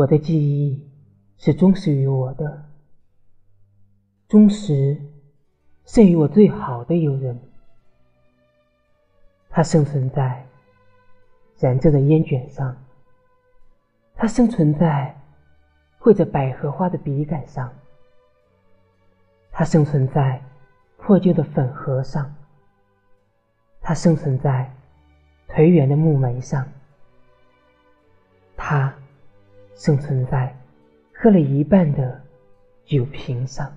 我的记忆是忠实于我的，忠实胜于我最好的友人。它生存在燃着的烟卷上，它生存在绘着百合花的笔杆上，它生存在破旧的粉盒上，它生存在颓垣的木门上，它生存在喝了一半的酒瓶上。